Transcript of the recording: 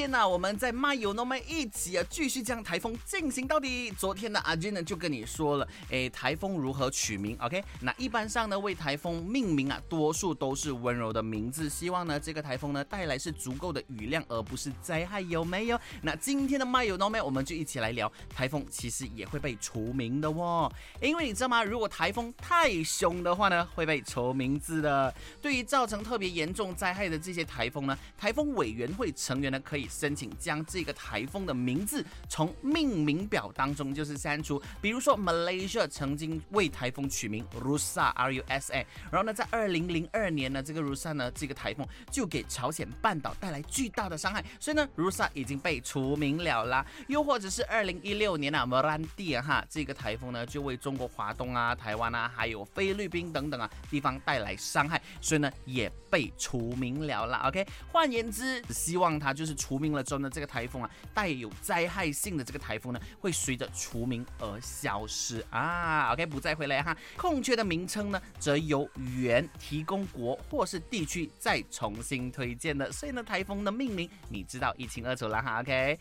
天呢，我们在卖油诺们一起啊，继续将台风进行到底。昨天呢，阿俊呢就跟你说了，哎，台风如何取名？OK，那一般上呢，为台风命名啊，多数都是温柔的名字，希望呢这个台风呢带来是足够的雨量，而不是灾害，有没有？那今天的卖油诺们，我们就一起来聊台风，其实也会被除名的哦。因为你知道吗？如果台风太凶的话呢，会被除名字的。对于造成特别严重灾害的这些台风呢，台风委员会成员。呢可以申请将这个台风的名字从命名表当中就是删除，比如说 Malaysia 曾经为台风取名 Rusa R U S A，然后呢在二零零二年呢这个 Rusa 呢这个台风就给朝鲜半岛带来巨大的伤害，所以呢 Rusa 已经被除名了啦。又或者是二零一六年啊 m a r a n d 哈这个台风呢就为中国华东啊台湾啊还有菲律宾等等啊地方带来伤害，所以呢也被除名了啦。OK，换言之，希望它。就是除命了之后呢，这个台风啊，带有灾害性的这个台风呢，会随着除名而消失啊。OK，不再回来哈。空缺的名称呢，则由原提供国或是地区再重新推荐的。所以呢，台风的命名你知道一清二楚了哈。OK。